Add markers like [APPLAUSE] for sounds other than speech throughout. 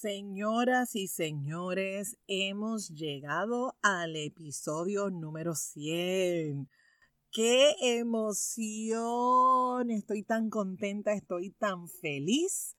Señoras y señores, hemos llegado al episodio número 100. ¡Qué emoción! Estoy tan contenta, estoy tan feliz.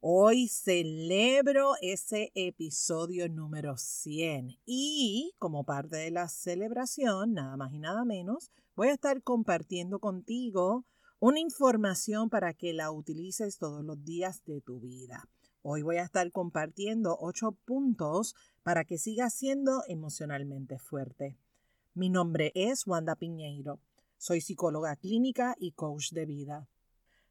Hoy celebro ese episodio número 100 y como parte de la celebración, nada más y nada menos, voy a estar compartiendo contigo una información para que la utilices todos los días de tu vida. Hoy voy a estar compartiendo ocho puntos para que sigas siendo emocionalmente fuerte. Mi nombre es Wanda Piñeiro. Soy psicóloga clínica y coach de vida.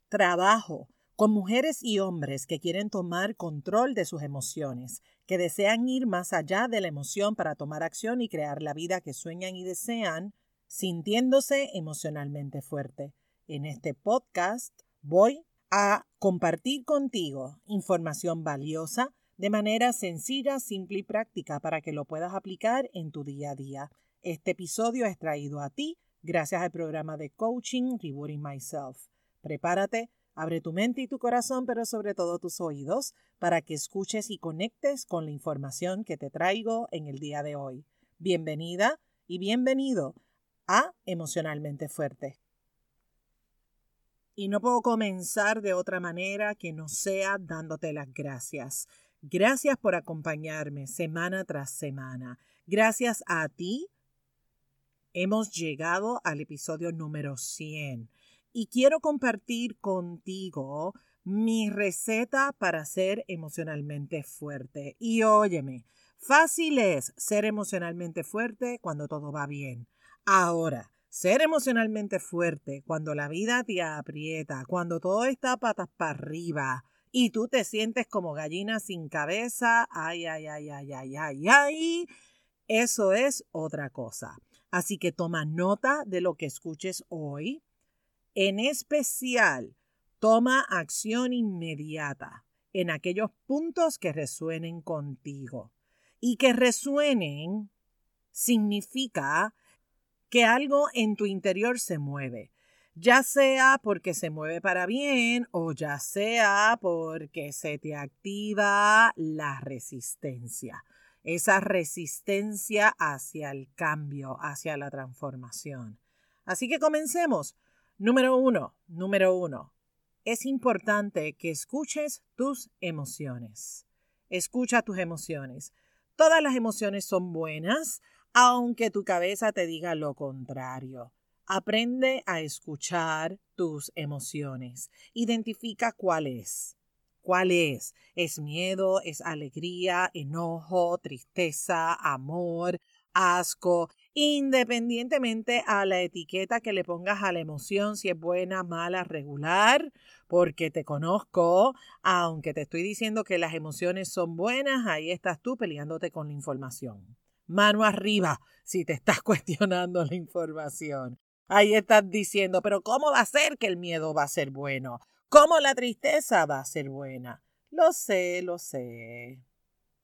Trabajo con mujeres y hombres que quieren tomar control de sus emociones, que desean ir más allá de la emoción para tomar acción y crear la vida que sueñan y desean, sintiéndose emocionalmente fuerte. En este podcast voy a compartir contigo información valiosa de manera sencilla, simple y práctica para que lo puedas aplicar en tu día a día. Este episodio es traído a ti gracias al programa de coaching Rebooting Myself. Prepárate, abre tu mente y tu corazón, pero sobre todo tus oídos, para que escuches y conectes con la información que te traigo en el día de hoy. Bienvenida y bienvenido a Emocionalmente Fuerte. Y no puedo comenzar de otra manera que no sea dándote las gracias. Gracias por acompañarme semana tras semana. Gracias a ti hemos llegado al episodio número 100 y quiero compartir contigo mi receta para ser emocionalmente fuerte. Y óyeme, fácil es ser emocionalmente fuerte cuando todo va bien. Ahora, ser emocionalmente fuerte cuando la vida te aprieta, cuando todo está patas para arriba y tú te sientes como gallina sin cabeza, ay, ay, ay, ay, ay, ay, ay, eso es otra cosa. Así que toma nota de lo que escuches hoy. En especial, toma acción inmediata en aquellos puntos que resuenen contigo. Y que resuenen significa que algo en tu interior se mueve, ya sea porque se mueve para bien o ya sea porque se te activa la resistencia, esa resistencia hacia el cambio, hacia la transformación. Así que comencemos. Número uno, número uno. Es importante que escuches tus emociones. Escucha tus emociones. Todas las emociones son buenas, aunque tu cabeza te diga lo contrario. Aprende a escuchar tus emociones. Identifica cuál es. ¿Cuál es? ¿Es miedo? ¿Es alegría? ¿Enojo? ¿Tristeza? ¿Amor? ¿Asco? Independientemente a la etiqueta que le pongas a la emoción, si es buena, mala, regular, porque te conozco, aunque te estoy diciendo que las emociones son buenas, ahí estás tú peleándote con la información mano arriba si te estás [LAUGHS] cuestionando la información. Ahí estás diciendo, pero ¿cómo va a ser que el miedo va a ser bueno? ¿Cómo la tristeza va a ser buena? Lo sé, lo sé.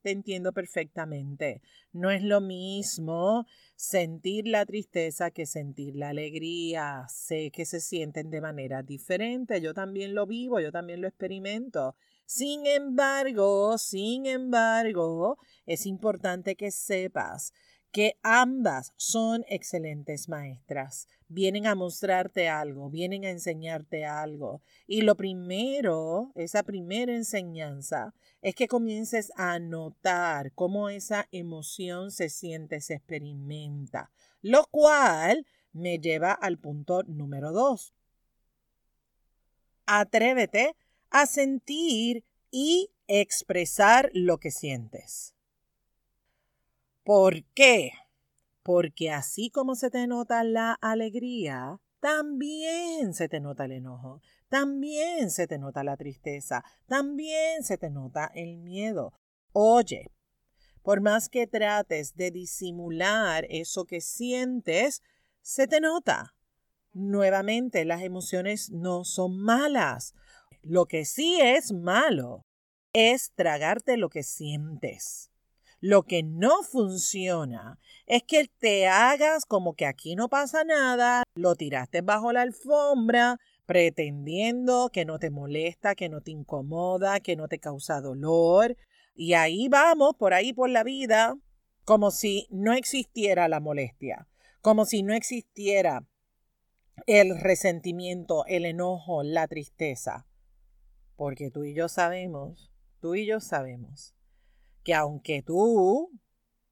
Te entiendo perfectamente. No es lo mismo sentir la tristeza que sentir la alegría. Sé que se sienten de manera diferente. Yo también lo vivo, yo también lo experimento. Sin embargo, sin embargo, es importante que sepas que ambas son excelentes maestras. Vienen a mostrarte algo, vienen a enseñarte algo. Y lo primero, esa primera enseñanza, es que comiences a notar cómo esa emoción se siente, se experimenta. Lo cual me lleva al punto número dos. Atrévete a sentir y expresar lo que sientes. ¿Por qué? Porque así como se te nota la alegría, también se te nota el enojo, también se te nota la tristeza, también se te nota el miedo. Oye, por más que trates de disimular eso que sientes, se te nota. Nuevamente, las emociones no son malas. Lo que sí es malo es tragarte lo que sientes. Lo que no funciona es que te hagas como que aquí no pasa nada, lo tiraste bajo la alfombra, pretendiendo que no te molesta, que no te incomoda, que no te causa dolor. Y ahí vamos, por ahí por la vida, como si no existiera la molestia, como si no existiera el resentimiento, el enojo, la tristeza. Porque tú y yo sabemos, tú y yo sabemos, que aunque tú,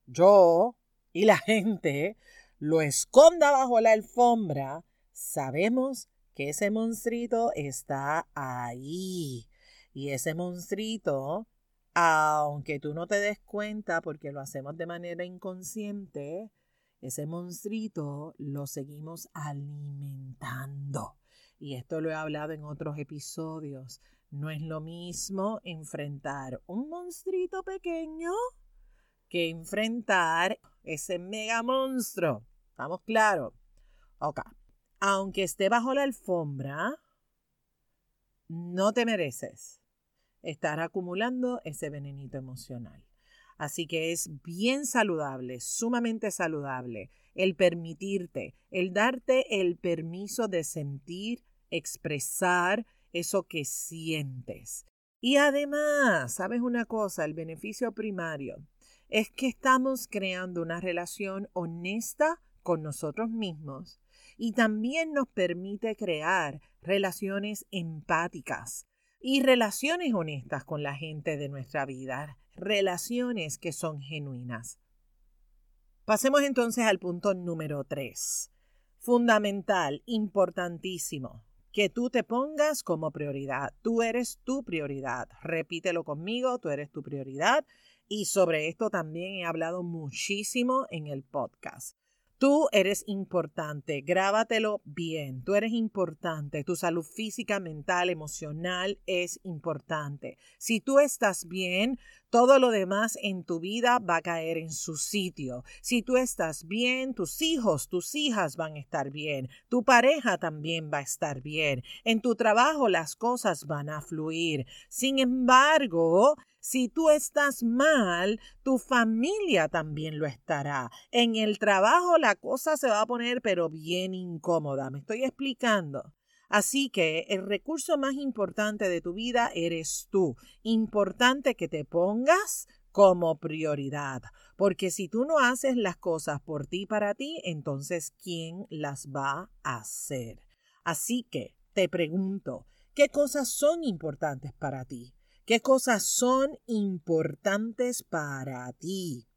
yo y la gente lo esconda bajo la alfombra, sabemos que ese monstruito está ahí. Y ese monstruito, aunque tú no te des cuenta porque lo hacemos de manera inconsciente, ese monstruito lo seguimos alimentando. Y esto lo he hablado en otros episodios. No es lo mismo enfrentar un monstruito pequeño que enfrentar ese mega monstruo. ¿Estamos claros? Ok. Aunque esté bajo la alfombra, no te mereces estar acumulando ese venenito emocional. Así que es bien saludable, sumamente saludable, el permitirte, el darte el permiso de sentir, expresar eso que sientes. Y además, ¿sabes una cosa? El beneficio primario es que estamos creando una relación honesta con nosotros mismos y también nos permite crear relaciones empáticas y relaciones honestas con la gente de nuestra vida, relaciones que son genuinas. Pasemos entonces al punto número 3. Fundamental, importantísimo, que tú te pongas como prioridad. Tú eres tu prioridad. Repítelo conmigo, tú eres tu prioridad. Y sobre esto también he hablado muchísimo en el podcast. Tú eres importante, grábatelo bien, tú eres importante, tu salud física, mental, emocional es importante. Si tú estás bien, todo lo demás en tu vida va a caer en su sitio. Si tú estás bien, tus hijos, tus hijas van a estar bien, tu pareja también va a estar bien, en tu trabajo las cosas van a fluir. Sin embargo, si tú estás mal, tu familia también lo estará. En el trabajo la cosa se va a poner pero bien incómoda. ¿Me estoy explicando? Así que el recurso más importante de tu vida eres tú. Importante que te pongas como prioridad. Porque si tú no haces las cosas por ti para ti, entonces ¿quién las va a hacer? Así que te pregunto, ¿qué cosas son importantes para ti? ¿Qué cosas son importantes para ti?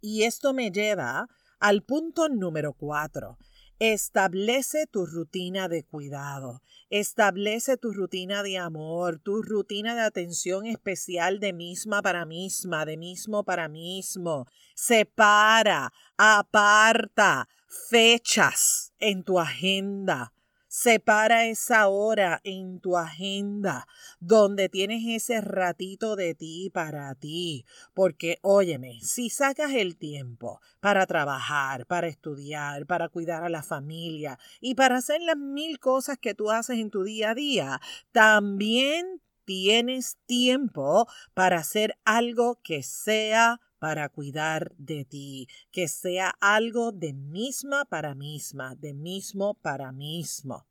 Y esto me lleva al punto número cuatro. Establece tu rutina de cuidado, establece tu rutina de amor, tu rutina de atención especial de misma para misma, de mismo para mismo. Separa, aparta fechas en tu agenda Separa esa hora en tu agenda donde tienes ese ratito de ti para ti. Porque, óyeme, si sacas el tiempo para trabajar, para estudiar, para cuidar a la familia y para hacer las mil cosas que tú haces en tu día a día, también tienes tiempo para hacer algo que sea para cuidar de ti, que sea algo de misma para misma, de mismo para mismo.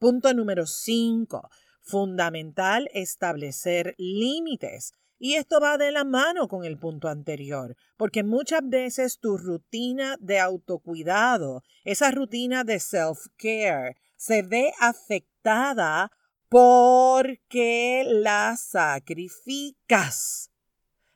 Punto número 5. Fundamental establecer límites. Y esto va de la mano con el punto anterior, porque muchas veces tu rutina de autocuidado, esa rutina de self-care, se ve afectada porque la sacrificas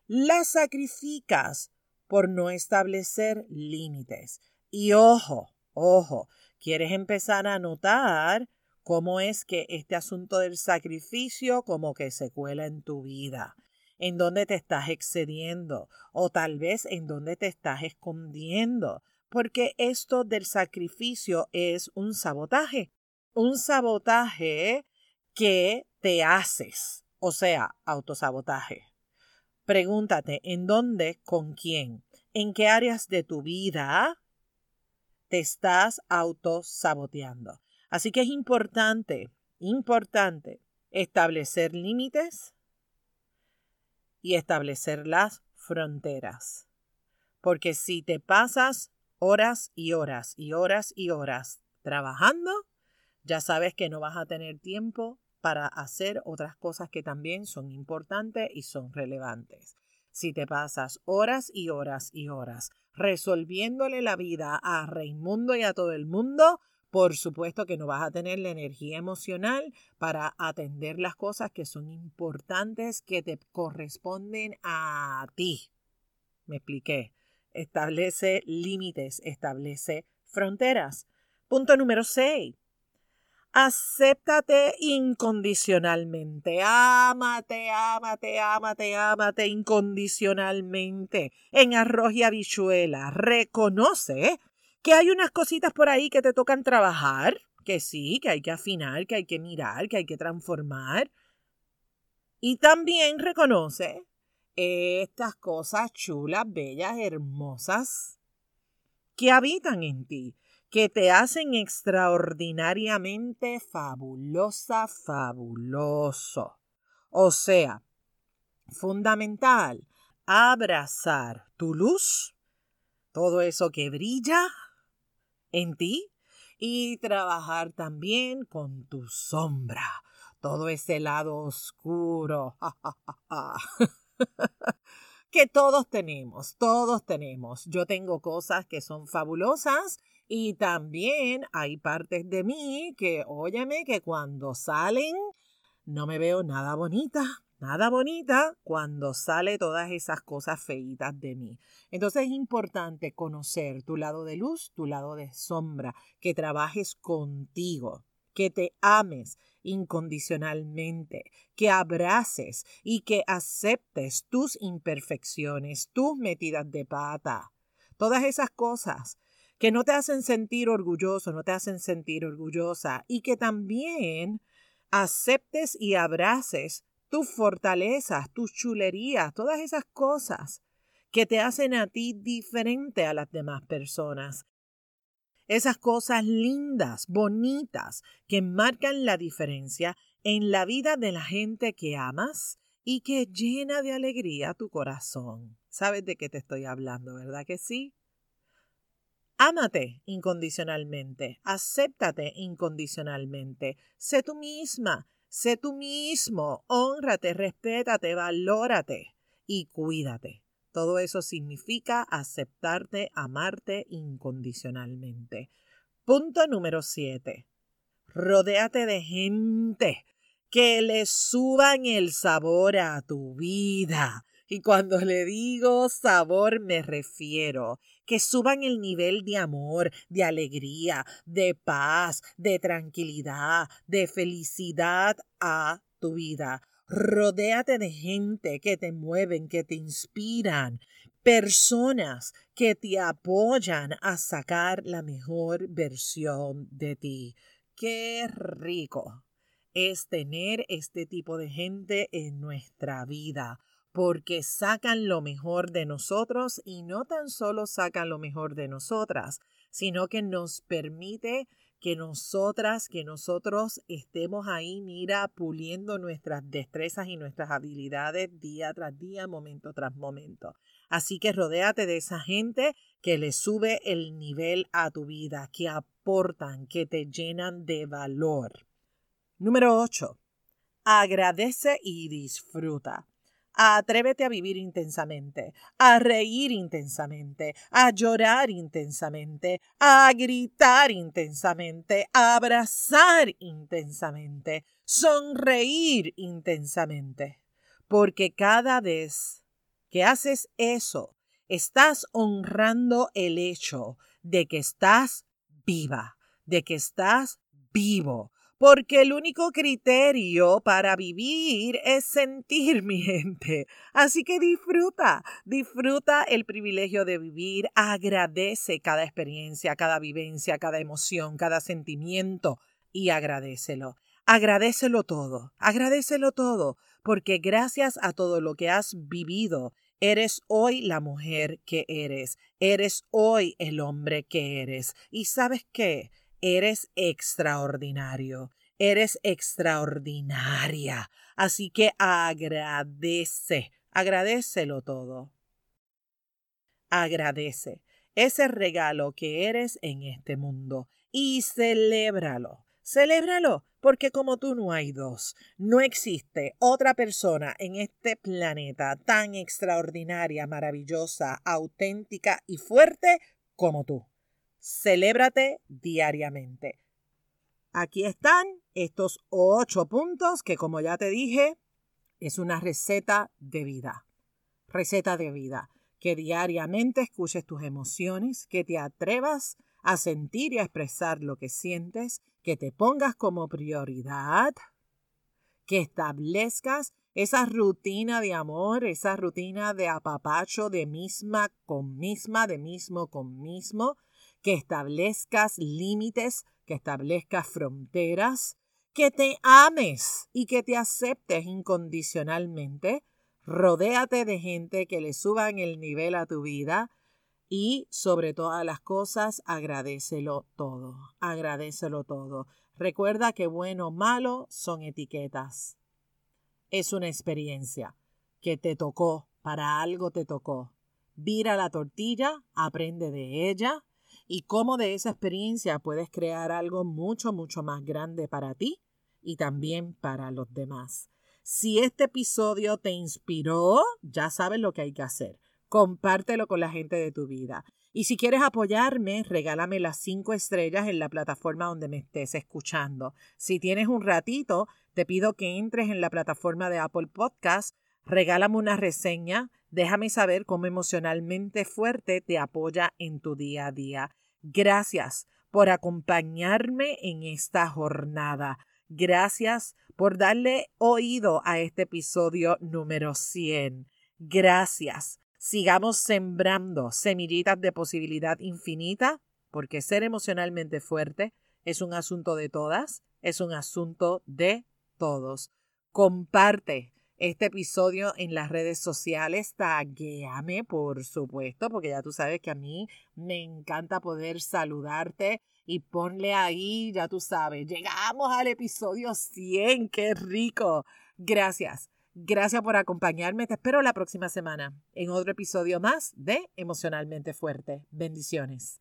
la sacrificas por no establecer límites. Y ojo, ojo, quieres empezar a notar cómo es que este asunto del sacrificio como que se cuela en tu vida, en dónde te estás excediendo o tal vez en dónde te estás escondiendo, porque esto del sacrificio es un sabotaje, un sabotaje que te haces, o sea, autosabotaje. Pregúntate en dónde, con quién, en qué áreas de tu vida te estás autosaboteando. Así que es importante, importante establecer límites y establecer las fronteras. Porque si te pasas horas y horas y horas y horas trabajando, ya sabes que no vas a tener tiempo para hacer otras cosas que también son importantes y son relevantes. Si te pasas horas y horas y horas resolviéndole la vida a Raimundo y a todo el mundo, por supuesto que no vas a tener la energía emocional para atender las cosas que son importantes, que te corresponden a ti. Me expliqué. Establece límites, establece fronteras. Punto número 6. Acéptate incondicionalmente. Ámate, ámate, ámate, ámate incondicionalmente. En arroz y habichuela. Reconoce que hay unas cositas por ahí que te tocan trabajar. Que sí, que hay que afinar, que hay que mirar, que hay que transformar. Y también reconoce estas cosas chulas, bellas, hermosas que habitan en ti que te hacen extraordinariamente fabulosa, fabuloso. O sea, fundamental, abrazar tu luz, todo eso que brilla en ti, y trabajar también con tu sombra, todo ese lado oscuro. [LAUGHS] que todos tenemos, todos tenemos. Yo tengo cosas que son fabulosas y también hay partes de mí que, óyeme, que cuando salen no me veo nada bonita, nada bonita cuando sale todas esas cosas feitas de mí. Entonces es importante conocer tu lado de luz, tu lado de sombra, que trabajes contigo, que te ames incondicionalmente, que abraces y que aceptes tus imperfecciones, tus metidas de pata. Todas esas cosas que no te hacen sentir orgulloso, no te hacen sentir orgullosa y que también aceptes y abraces tus fortalezas, tus chulerías, todas esas cosas que te hacen a ti diferente a las demás personas. Esas cosas lindas, bonitas, que marcan la diferencia en la vida de la gente que amas y que llena de alegría tu corazón. ¿Sabes de qué te estoy hablando, verdad que sí? Ámate incondicionalmente, acéptate incondicionalmente, sé tú misma, sé tú mismo, honrate, respétate, valórate y cuídate. Todo eso significa aceptarte, amarte incondicionalmente. Punto número 7. Rodéate de gente que le suban el sabor a tu vida. Y cuando le digo sabor me refiero que suban el nivel de amor, de alegría, de paz, de tranquilidad, de felicidad a tu vida. Rodéate de gente que te mueven, que te inspiran, personas que te apoyan a sacar la mejor versión de ti. Qué rico es tener este tipo de gente en nuestra vida porque sacan lo mejor de nosotros y no tan solo sacan lo mejor de nosotras, sino que nos permite que nosotras, que nosotros estemos ahí, mira, puliendo nuestras destrezas y nuestras habilidades día tras día, momento tras momento. Así que rodéate de esa gente que le sube el nivel a tu vida, que aportan, que te llenan de valor. Número 8. Agradece y disfruta. Atrévete a vivir intensamente, a reír intensamente, a llorar intensamente, a gritar intensamente, a abrazar intensamente, sonreír intensamente. Porque cada vez que haces eso, estás honrando el hecho de que estás viva, de que estás vivo, porque el único criterio para vivir es sentir, [LAUGHS] mi gente. Así que disfruta, disfruta el privilegio de vivir, agradece cada experiencia, cada vivencia, cada emoción, cada sentimiento y agradecelo. Agradecelo todo, agradecelo todo, porque gracias a todo lo que has vivido, Eres hoy la mujer que eres, eres hoy el hombre que eres. ¿Y sabes qué? Eres extraordinario, eres extraordinaria. Así que agradece, agradecelo todo. Agradece ese regalo que eres en este mundo y celébralo. Celébralo porque como tú no hay dos. No existe otra persona en este planeta tan extraordinaria, maravillosa, auténtica y fuerte como tú. Celébrate diariamente. Aquí están estos ocho puntos que, como ya te dije, es una receta de vida. Receta de vida. Que diariamente escuches tus emociones, que te atrevas a sentir y a expresar lo que sientes, que te pongas como prioridad, que establezcas esa rutina de amor, esa rutina de apapacho de misma con misma, de mismo con mismo, que establezcas límites, que establezcas fronteras, que te ames y que te aceptes incondicionalmente. Rodéate de gente que le suban el nivel a tu vida y sobre todas las cosas agradecelo todo, agradecelo todo. Recuerda que bueno o malo son etiquetas. Es una experiencia que te tocó, para algo te tocó. Vira la tortilla, aprende de ella y cómo de esa experiencia puedes crear algo mucho, mucho más grande para ti y también para los demás. Si este episodio te inspiró, ya sabes lo que hay que hacer compártelo con la gente de tu vida. Y si quieres apoyarme, regálame las cinco estrellas en la plataforma donde me estés escuchando. Si tienes un ratito, te pido que entres en la plataforma de Apple Podcast, regálame una reseña, déjame saber cómo emocionalmente fuerte te apoya en tu día a día. Gracias por acompañarme en esta jornada. Gracias por darle oído a este episodio número 100. Gracias sigamos sembrando semillitas de posibilidad infinita, porque ser emocionalmente fuerte es un asunto de todas, es un asunto de todos. Comparte este episodio en las redes sociales, taguéame, por supuesto, porque ya tú sabes que a mí me encanta poder saludarte y ponle ahí, ya tú sabes, llegamos al episodio 100, qué rico. Gracias. Gracias por acompañarme. Te espero la próxima semana en otro episodio más de Emocionalmente Fuerte. Bendiciones.